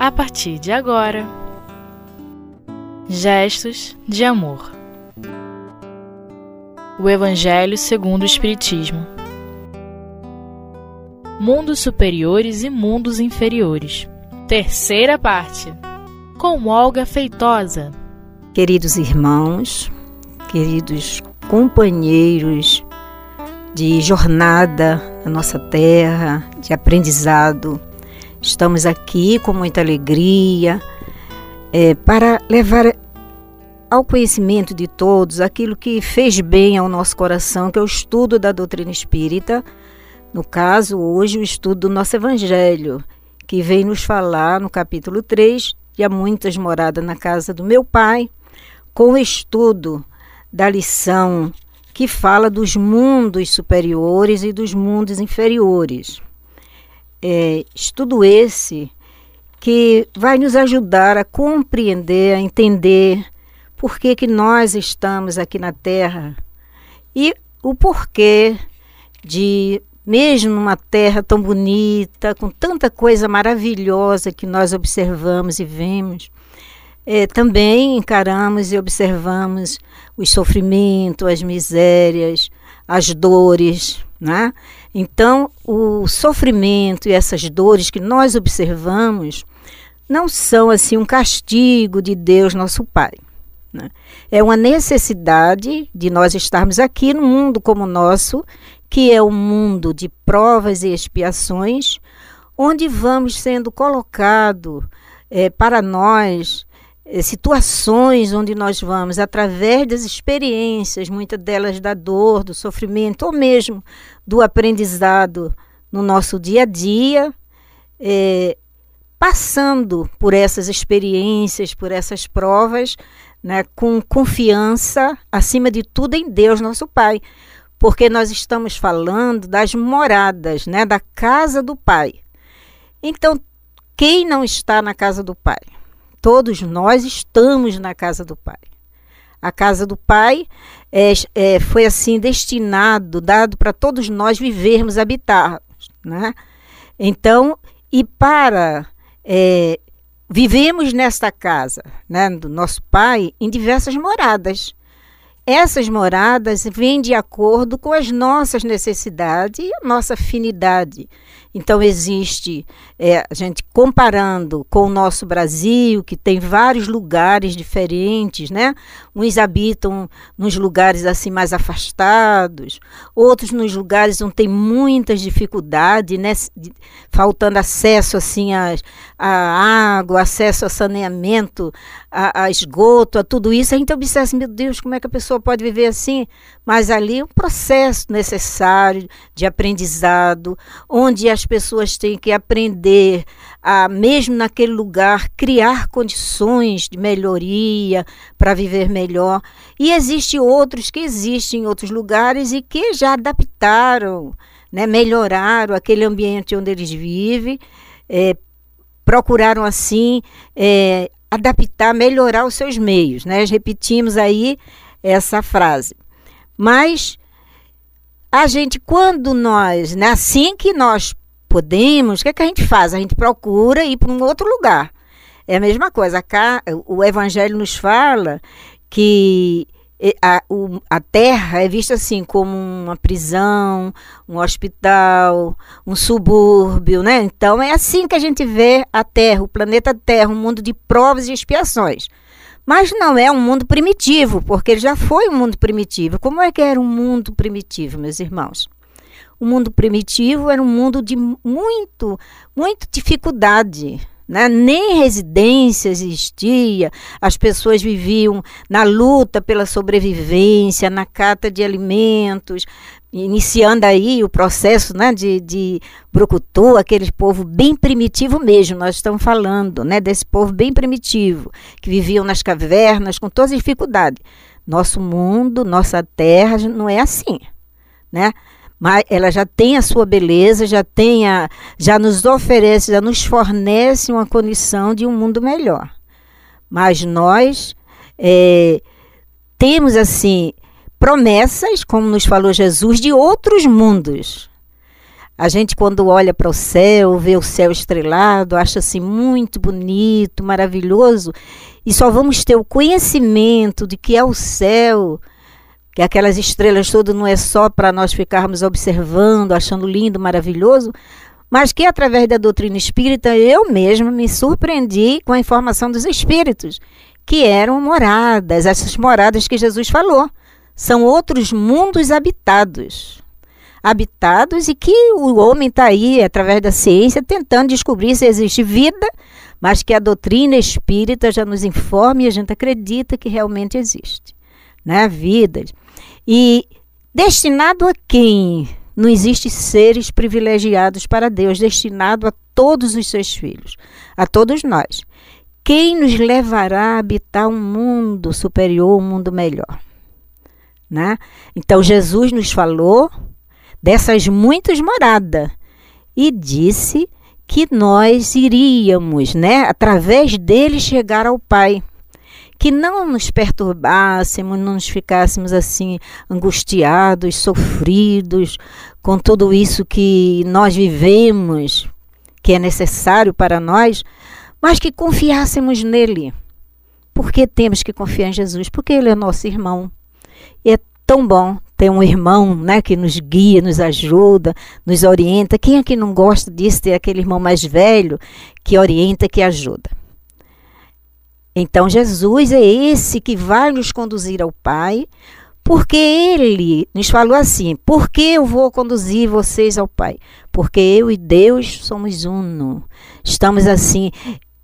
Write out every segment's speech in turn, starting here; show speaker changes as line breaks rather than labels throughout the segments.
a partir de agora. Gestos de amor. O Evangelho segundo o Espiritismo. Mundos superiores e mundos inferiores. Terceira parte. Com Olga Feitosa.
Queridos irmãos, queridos companheiros de jornada na nossa terra, de aprendizado. Estamos aqui com muita alegria é, para levar ao conhecimento de todos aquilo que fez bem ao nosso coração, que é o estudo da doutrina espírita. No caso, hoje, o estudo do nosso Evangelho, que vem nos falar no capítulo 3 de Há Muitas Moradas na Casa do Meu Pai, com o estudo da lição que fala dos mundos superiores e dos mundos inferiores. É, estudo esse que vai nos ajudar a compreender, a entender por que, que nós estamos aqui na Terra e o porquê de, mesmo numa terra tão bonita, com tanta coisa maravilhosa que nós observamos e vemos, é, também encaramos e observamos o sofrimento, as misérias, as dores, né? Então, o sofrimento e essas dores que nós observamos não são assim um castigo de Deus, nosso Pai. Né? É uma necessidade de nós estarmos aqui no mundo como o nosso, que é um mundo de provas e expiações, onde vamos sendo colocado é, para nós eh, situações onde nós vamos, através das experiências, muitas delas da dor, do sofrimento, ou mesmo do aprendizado no nosso dia a dia, é, passando por essas experiências, por essas provas, né, com confiança, acima de tudo, em Deus, nosso Pai. Porque nós estamos falando das moradas, né, da casa do Pai. Então, quem não está na casa do Pai? Todos nós estamos na casa do Pai. A casa do Pai é, é, foi assim destinado, dado para todos nós vivermos, habitarmos. Né? Então, e para é, vivemos nesta casa né, do nosso Pai em diversas moradas. Essas moradas vêm de acordo com as nossas necessidades e a nossa afinidade. Então, existe, é, a gente comparando com o nosso Brasil, que tem vários lugares diferentes, né? Uns habitam nos lugares assim mais afastados, outros nos lugares onde tem muitas dificuldades, né? Faltando acesso assim a, água, acesso a saneamento, a, a esgoto, a tudo isso. A gente observa assim, meu Deus, como é que a pessoa pode viver assim? Mas ali é um processo necessário de aprendizado, onde as pessoas têm que aprender a, mesmo naquele lugar, criar condições de melhoria para viver melhor. E existem outros que existem em outros lugares e que já adaptaram, né, melhoraram aquele ambiente onde eles vivem, é, procuraram assim é, adaptar, melhorar os seus meios. Né? Repetimos aí essa frase. Mas a gente, quando nós, né, assim que nós podemos, o que, é que a gente faz? A gente procura ir para um outro lugar. É a mesma coisa. Cá, o Evangelho nos fala que a, o, a Terra é vista assim como uma prisão, um hospital, um subúrbio, né? Então é assim que a gente vê a Terra, o planeta Terra, um mundo de provas e expiações. Mas não é um mundo primitivo, porque ele já foi um mundo primitivo. Como é que era um mundo primitivo, meus irmãos? O mundo primitivo era um mundo de muito, muita dificuldade. Né? Nem residência existia, as pessoas viviam na luta pela sobrevivência, na cata de alimentos, iniciando aí o processo né, de, de Brucutu, aquele povo bem primitivo mesmo, nós estamos falando né, desse povo bem primitivo, que viviam nas cavernas com todas as dificuldades. Nosso mundo, nossa terra não é assim, né? Mas ela já tem a sua beleza, já tem a, já nos oferece, já nos fornece uma condição de um mundo melhor. Mas nós é, temos assim promessas, como nos falou Jesus, de outros mundos. A gente, quando olha para o céu, vê o céu estrelado, acha assim muito bonito, maravilhoso, e só vamos ter o conhecimento de que é o céu, que aquelas estrelas todas não é só para nós ficarmos observando, achando lindo, maravilhoso, mas que através da doutrina espírita eu mesma me surpreendi com a informação dos espíritos, que eram moradas, essas moradas que Jesus falou. São outros mundos habitados habitados e que o homem está aí, através da ciência, tentando descobrir se existe vida, mas que a doutrina espírita já nos informa e a gente acredita que realmente existe. Né? Vidas. E destinado a quem? Não existe seres privilegiados para Deus, destinado a todos os seus filhos, a todos nós. Quem nos levará a habitar um mundo superior, um mundo melhor? Né? Então Jesus nos falou dessas muitas moradas e disse que nós iríamos, né, através dele chegar ao Pai. Que não nos perturbássemos, não nos ficássemos assim angustiados, sofridos com tudo isso que nós vivemos, que é necessário para nós, mas que confiássemos nele. Por que temos que confiar em Jesus? Porque ele é nosso irmão. E é tão bom ter um irmão né, que nos guia, nos ajuda, nos orienta. Quem é que não gosta disso, ter aquele irmão mais velho que orienta, que ajuda? Então, Jesus é esse que vai nos conduzir ao Pai, porque ele nos falou assim: por que eu vou conduzir vocês ao Pai? Porque eu e Deus somos uno. Estamos assim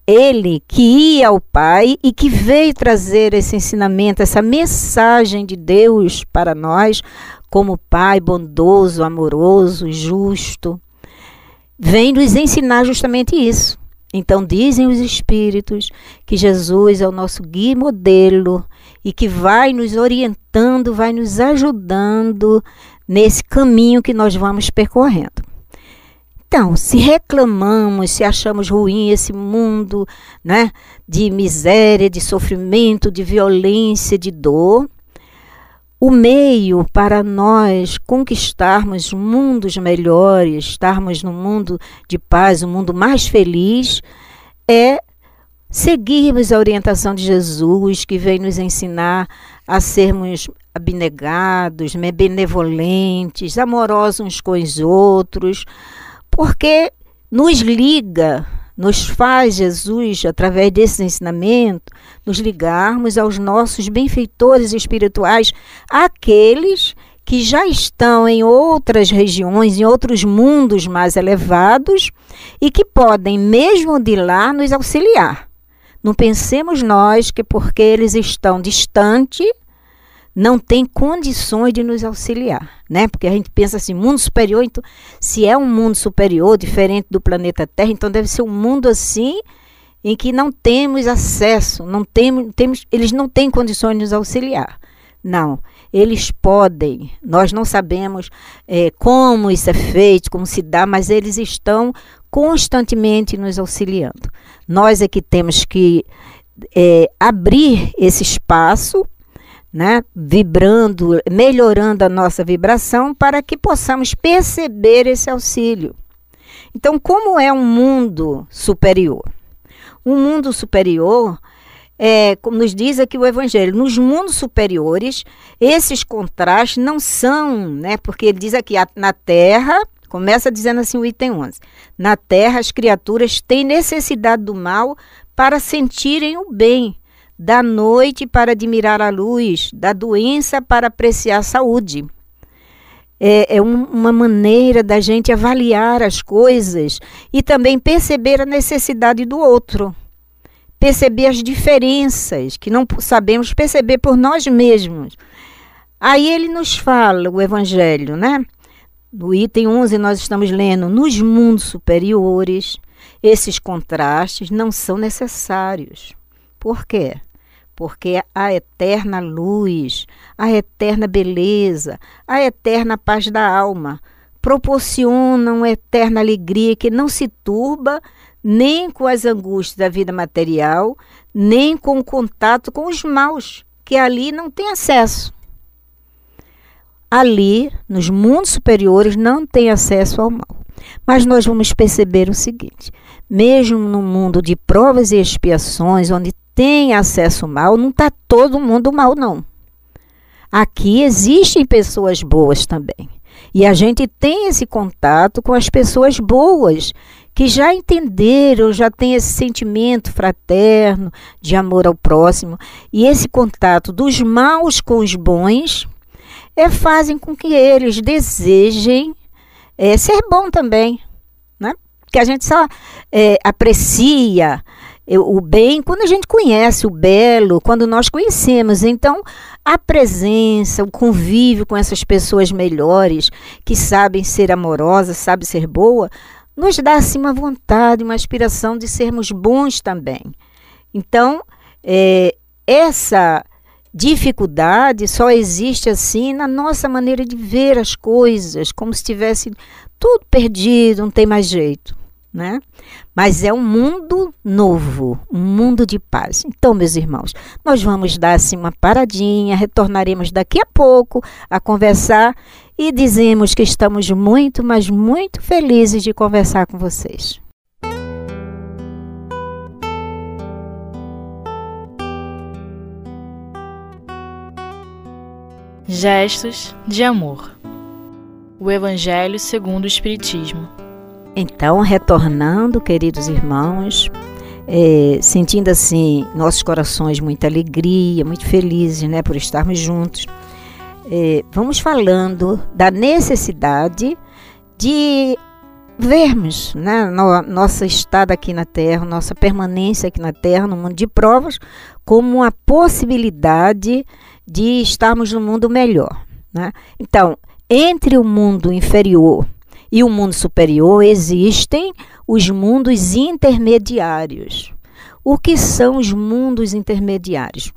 ele que ia ao Pai e que veio trazer esse ensinamento, essa mensagem de Deus para nós, como Pai bondoso, amoroso, justo, vem nos ensinar justamente isso. Então, dizem os Espíritos que Jesus é o nosso guia e modelo e que vai nos orientando, vai nos ajudando nesse caminho que nós vamos percorrendo. Então, se reclamamos, se achamos ruim esse mundo, né, de miséria, de sofrimento, de violência, de dor, o meio para nós conquistarmos mundos melhores, estarmos num mundo de paz, um mundo mais feliz, é seguirmos a orientação de Jesus, que vem nos ensinar a sermos abnegados, benevolentes, amorosos uns com os outros, porque nos liga, nos faz Jesus, através desse ensinamento, nos ligarmos aos nossos benfeitores espirituais, aqueles que já estão em outras regiões, em outros mundos mais elevados e que podem, mesmo de lá, nos auxiliar. Não pensemos nós que porque eles estão distantes, não tem condições de nos auxiliar, né? Porque a gente pensa assim, mundo superior, então, se é um mundo superior, diferente do planeta Terra, então deve ser um mundo assim em que não temos acesso, não temos, temos eles não têm condições de nos auxiliar. Não, eles podem, nós não sabemos é, como isso é feito, como se dá, mas eles estão constantemente nos auxiliando. Nós é que temos que é, abrir esse espaço né, vibrando, melhorando a nossa vibração para que possamos perceber esse auxílio. Então, como é um mundo superior? Um mundo superior, é, como nos diz aqui o Evangelho, nos mundos superiores, esses contrastes não são, né, porque ele diz aqui, na Terra, começa dizendo assim o item 11, na Terra as criaturas têm necessidade do mal para sentirem o bem, da noite para admirar a luz, da doença para apreciar a saúde. É, é um, uma maneira da gente avaliar as coisas e também perceber a necessidade do outro. Perceber as diferenças que não sabemos perceber por nós mesmos. Aí ele nos fala, o Evangelho, né? No item 11 nós estamos lendo, nos mundos superiores, esses contrastes não são necessários. Por quê? Porque a eterna luz, a eterna beleza, a eterna paz da alma proporcionam eterna alegria que não se turba nem com as angústias da vida material, nem com o contato com os maus, que ali não tem acesso. Ali, nos mundos superiores, não tem acesso ao mal. Mas nós vamos perceber o seguinte: mesmo no mundo de provas e expiações, onde tem acesso mal, não está todo mundo mal, não. Aqui existem pessoas boas também. E a gente tem esse contato com as pessoas boas, que já entenderam, já têm esse sentimento fraterno de amor ao próximo. E esse contato dos maus com os bons é, fazem com que eles desejem é, ser bom também. Né? Porque a gente só é, aprecia o bem quando a gente conhece o belo, quando nós conhecemos. Então, a presença, o convívio com essas pessoas melhores, que sabem ser amorosas, sabem ser boa, nos dá assim uma vontade, uma aspiração de sermos bons também. Então, é, essa dificuldade só existe assim na nossa maneira de ver as coisas, como se tivesse tudo perdido, não tem mais jeito, né? Mas é um mundo novo, um mundo de paz. Então, meus irmãos, nós vamos dar assim uma paradinha, retornaremos daqui a pouco a conversar e dizemos que estamos muito, mas muito felizes de conversar com vocês.
Gestos de amor. O Evangelho segundo o Espiritismo.
Então, retornando, queridos irmãos, é, sentindo assim nossos corações muita alegria, muito felizes, né, por estarmos juntos, é, vamos falando da necessidade de vermos né, no, nossa estada aqui na Terra, nossa permanência aqui na Terra, no mundo de provas, como uma possibilidade de estarmos no mundo melhor. Né? Então, entre o mundo inferior e o mundo superior existem os mundos intermediários. O que são os mundos intermediários?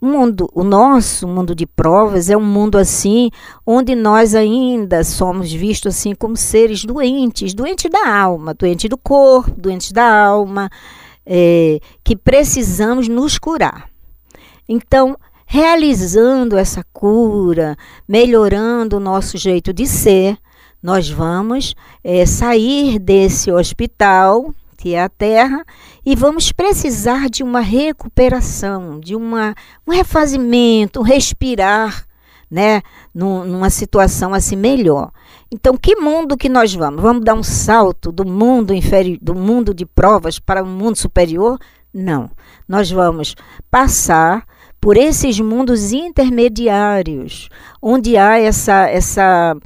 O mundo, o nosso mundo de provas é um mundo assim, onde nós ainda somos vistos assim como seres doentes, doentes da alma, doentes do corpo, doentes da alma, é, que precisamos nos curar. Então, realizando essa cura, melhorando o nosso jeito de ser, nós vamos é, sair desse hospital, que é a Terra, e vamos precisar de uma recuperação, de uma, um refazimento, um respirar, né, numa situação assim melhor. Então, que mundo que nós vamos? Vamos dar um salto do mundo inferior, do mundo de provas para o um mundo superior? Não. Nós vamos passar por esses mundos intermediários, onde há essa, essa,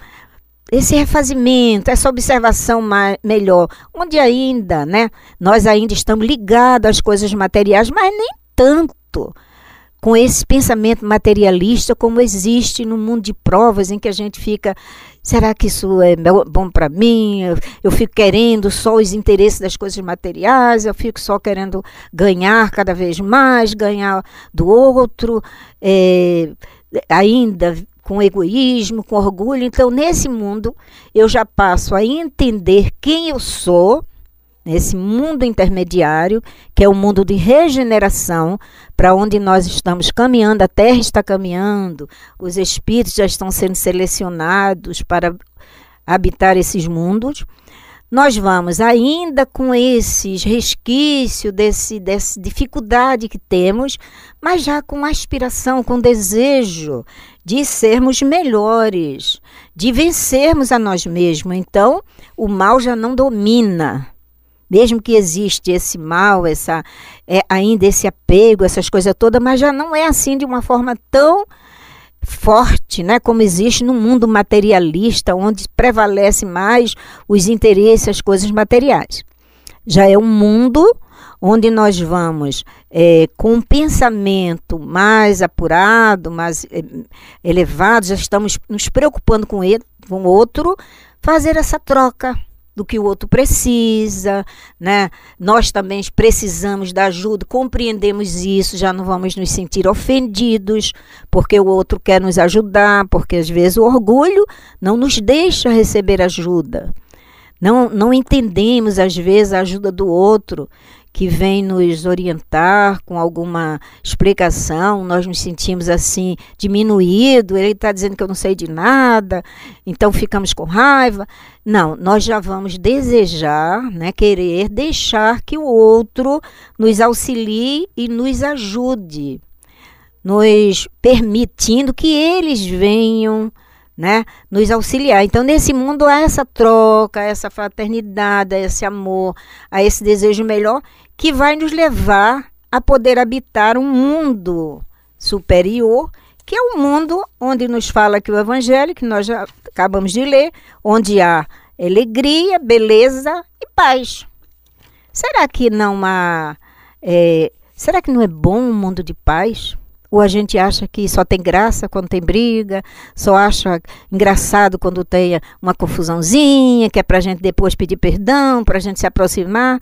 esse refazimento, essa observação mais, melhor, onde ainda, né, nós ainda estamos ligados às coisas materiais, mas nem tanto com esse pensamento materialista como existe no mundo de provas em que a gente fica será que isso é bom para mim? Eu, fico querendo só os interesses das coisas materiais eu fico só querendo ganhar cada vez mais ganhar do outro é, ainda com egoísmo com orgulho então nesse mundo eu já passo a entender quem eu sou nesse mundo intermediário, que é o mundo de regeneração, para onde nós estamos caminhando, a Terra está caminhando, os espíritos já estão sendo selecionados para habitar esses mundos. Nós vamos ainda com esses resquícios desse, dessa dificuldade que temos, mas já com aspiração, com desejo de sermos melhores, de vencermos a nós mesmos. Então, o mal já não domina mesmo que existe esse mal, essa é, ainda esse apego, essas coisas todas, mas já não é assim de uma forma tão forte, né, como existe no mundo materialista, onde prevalece mais os interesses, as coisas materiais. Já é um mundo onde nós vamos é, com um pensamento mais apurado, mais é, elevado, já estamos nos preocupando com ele, com o outro, fazer essa troca do que o outro precisa, né? Nós também precisamos da ajuda, compreendemos isso, já não vamos nos sentir ofendidos porque o outro quer nos ajudar, porque às vezes o orgulho não nos deixa receber ajuda. Não, não entendemos às vezes a ajuda do outro que vem nos orientar com alguma explicação, nós nos sentimos assim diminuído, ele está dizendo que eu não sei de nada, então ficamos com raiva. Não, nós já vamos desejar, né, querer deixar que o outro nos auxilie e nos ajude, nos permitindo que eles venham né, nos auxiliar. Então, nesse mundo há essa troca, essa fraternidade, esse amor, a esse desejo melhor que vai nos levar a poder habitar um mundo superior, que é o um mundo onde nos fala que o evangelho, que nós já acabamos de ler, onde há alegria, beleza e paz. Será que não há é, será que não é bom um mundo de paz? Ou a gente acha que só tem graça quando tem briga, só acha engraçado quando tem uma confusãozinha, que é para a gente depois pedir perdão, para a gente se aproximar.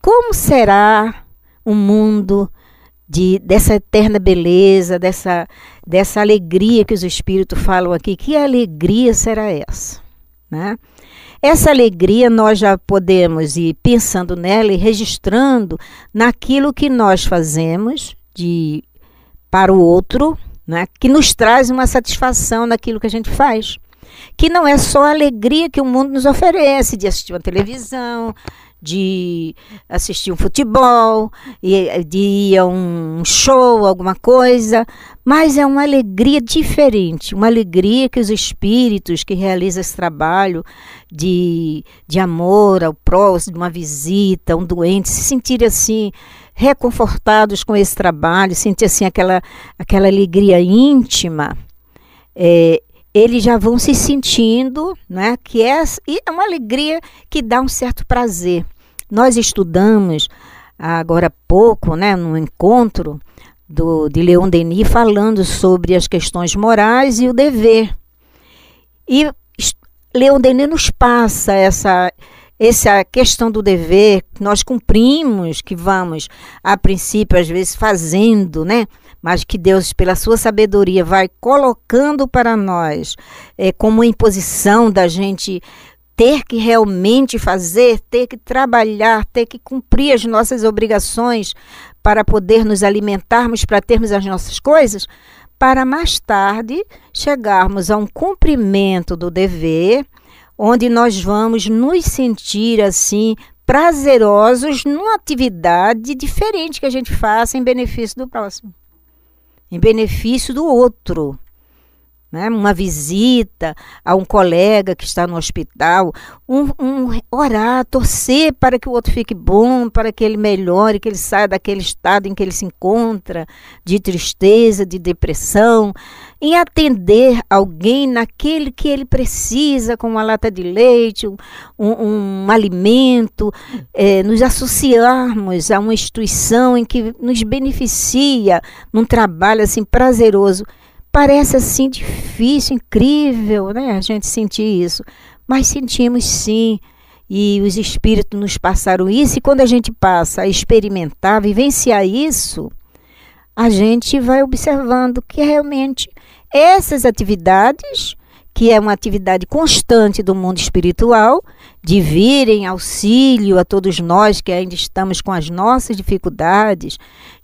Como será um mundo de, dessa eterna beleza, dessa, dessa alegria que os Espíritos falam aqui? Que alegria será essa? Né? Essa alegria nós já podemos ir pensando nela e registrando naquilo que nós fazemos de para o outro, né, que nos traz uma satisfação naquilo que a gente faz. Que não é só a alegria que o mundo nos oferece de assistir uma televisão, de assistir um futebol, de ir a um show, alguma coisa, mas é uma alegria diferente, uma alegria que os espíritos que realizam esse trabalho de, de amor ao próximo, de uma visita, um doente, se sentirem assim reconfortados com esse trabalho, sentir assim aquela, aquela alegria íntima, é, eles já vão se sentindo, né, que é, é uma alegria que dá um certo prazer. Nós estudamos agora há pouco, né, no encontro do, de Leon Denis, falando sobre as questões morais e o dever. E Leon Denis nos passa essa essa questão do dever nós cumprimos, que vamos, a princípio, às vezes fazendo, né? Mas que Deus, pela sua sabedoria, vai colocando para nós é, como imposição da gente ter que realmente fazer, ter que trabalhar, ter que cumprir as nossas obrigações para poder nos alimentarmos, para termos as nossas coisas, para mais tarde chegarmos a um cumprimento do dever onde nós vamos nos sentir assim prazerosos numa atividade diferente que a gente faça em benefício do próximo, em benefício do outro né? uma visita a um colega que está no hospital, um, um, orar, torcer para que o outro fique bom, para que ele melhore, que ele saia daquele estado em que ele se encontra, de tristeza, de depressão, em atender alguém naquele que ele precisa, com uma lata de leite, um, um, um alimento, é, nos associarmos a uma instituição em que nos beneficia num trabalho assim prazeroso Parece assim difícil, incrível, né? A gente sentir isso. Mas sentimos sim. E os espíritos nos passaram isso, e quando a gente passa a experimentar, vivenciar isso, a gente vai observando que realmente essas atividades, que é uma atividade constante do mundo espiritual, de virem auxílio a todos nós que ainda estamos com as nossas dificuldades,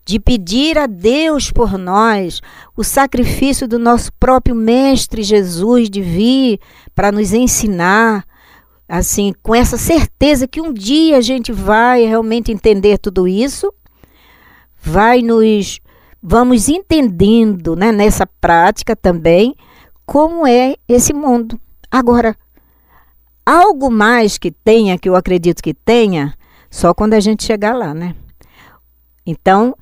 de pedir a Deus por nós o sacrifício do nosso próprio Mestre Jesus de vir para nos ensinar, assim, com essa certeza que um dia a gente vai realmente entender tudo isso, vai nos vamos entendendo, né, nessa prática também como é esse mundo. Agora, algo mais que tenha, que eu acredito que tenha, só quando a gente chegar lá, né? Então,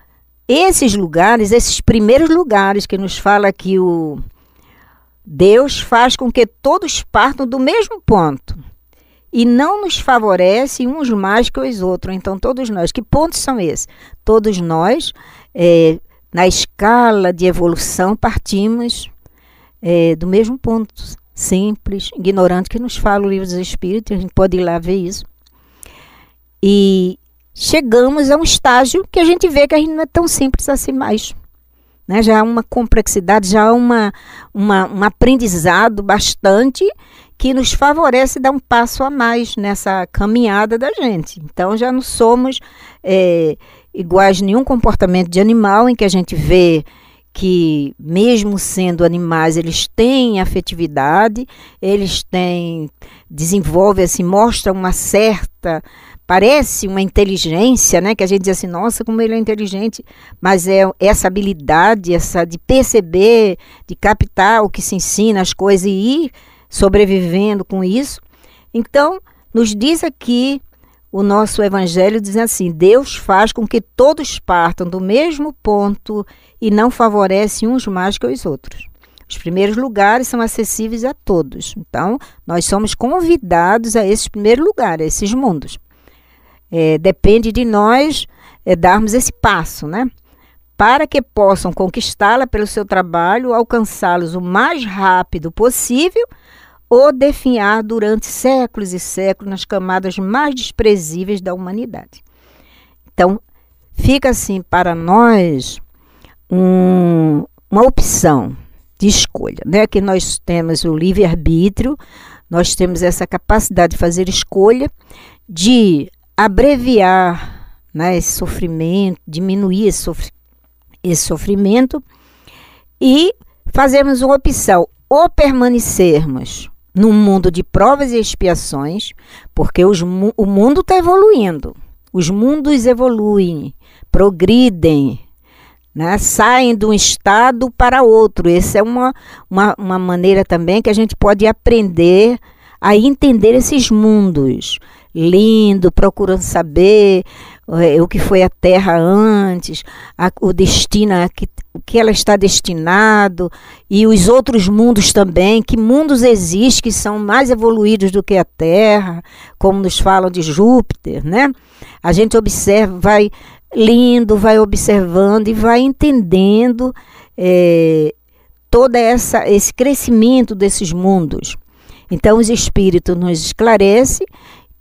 esses lugares, esses primeiros lugares que nos fala que o Deus faz com que todos partam do mesmo ponto e não nos favorece uns mais que os outros. Então, todos nós, que pontos são esses? Todos nós, é, na escala de evolução, partimos é, do mesmo ponto, simples, ignorante, que nos fala o livro dos Espíritos, a gente pode ir lá ver isso. E chegamos a um estágio que a gente vê que a gente não é tão simples assim mais. né? já há uma complexidade, já há uma, uma, um aprendizado bastante que nos favorece dar um passo a mais nessa caminhada da gente. Então já não somos é, iguais nenhum comportamento de animal em que a gente vê que mesmo sendo animais, eles têm afetividade, eles têm desenvolvem assim, mostra uma certa parece uma inteligência, né? Que a gente diz assim, nossa, como ele é inteligente, mas é essa habilidade, essa de perceber, de captar o que se ensina, as coisas e ir sobrevivendo com isso. Então, nos diz aqui o nosso evangelho diz assim: Deus faz com que todos partam do mesmo ponto e não favorece uns mais que os outros. Os primeiros lugares são acessíveis a todos. Então, nós somos convidados a esses primeiros lugares, a esses mundos. É, depende de nós é, darmos esse passo, né? Para que possam conquistá-la pelo seu trabalho, alcançá-los o mais rápido possível ou definhar durante séculos e séculos nas camadas mais desprezíveis da humanidade. Então, fica assim para nós um, uma opção de escolha, né? Que nós temos o livre-arbítrio, nós temos essa capacidade de fazer escolha, de abreviar né, esse sofrimento, diminuir esse, esse sofrimento e fazermos uma opção, ou permanecermos num mundo de provas e expiações, porque os, o mundo está evoluindo, os mundos evoluem, progridem, né? saem de um estado para outro. Essa é uma, uma, uma maneira também que a gente pode aprender a entender esses mundos lindo, procurando saber o que foi a Terra antes, a, o destino, a que, o que ela está destinado e os outros mundos também, que mundos existem que são mais evoluídos do que a Terra, como nos falam de Júpiter, né? A gente observa, vai lindo, vai observando e vai entendendo é, toda essa esse crescimento desses mundos. Então os espíritos nos esclarece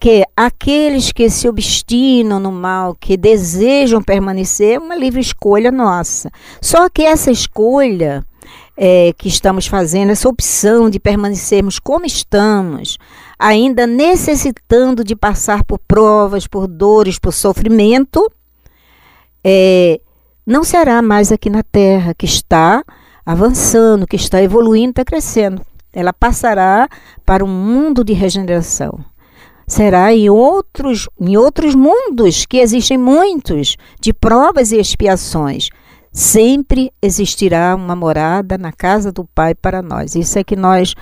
que aqueles que se obstinam no mal, que desejam permanecer, é uma livre escolha nossa. Só que essa escolha é, que estamos fazendo, essa opção de permanecermos como estamos, ainda necessitando de passar por provas, por dores, por sofrimento, é, não será mais aqui na Terra, que está avançando, que está evoluindo, está crescendo. Ela passará para um mundo de regeneração será em outros, em outros mundos, que existem muitos, de provas e expiações. Sempre existirá uma morada na casa do Pai para nós. Isso é que nós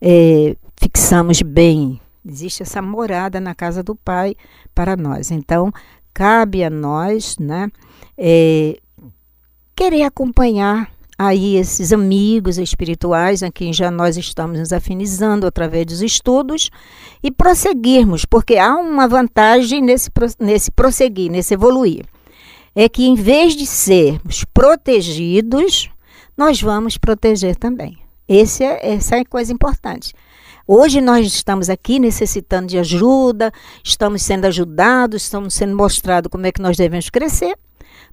é, fixamos bem. Existe essa morada na casa do Pai para nós. Então, cabe a nós né, é, querer acompanhar aí esses amigos espirituais a quem já nós estamos nos afinizando através dos estudos e prosseguirmos, porque há uma vantagem nesse, nesse prosseguir, nesse evoluir. É que em vez de sermos protegidos, nós vamos proteger também. Esse é, essa é a coisa importante. Hoje nós estamos aqui necessitando de ajuda, estamos sendo ajudados, estamos sendo mostrado como é que nós devemos crescer,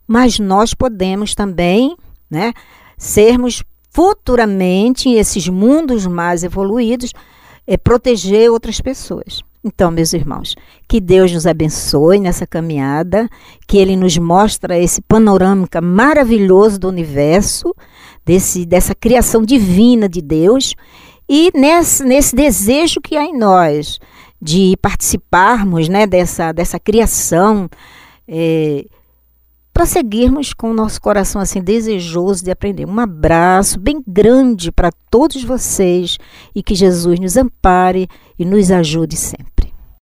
mas nós podemos também, né, sermos futuramente, em esses mundos mais evoluídos, é, proteger outras pessoas. Então, meus irmãos, que Deus nos abençoe nessa caminhada, que Ele nos mostre esse panorâmica maravilhoso do universo, desse, dessa criação divina de Deus, e nesse, nesse desejo que há em nós de participarmos né, dessa, dessa criação. É, prosseguirmos com o nosso coração assim desejoso de aprender. Um abraço bem grande para todos vocês e que Jesus nos ampare e nos ajude sempre.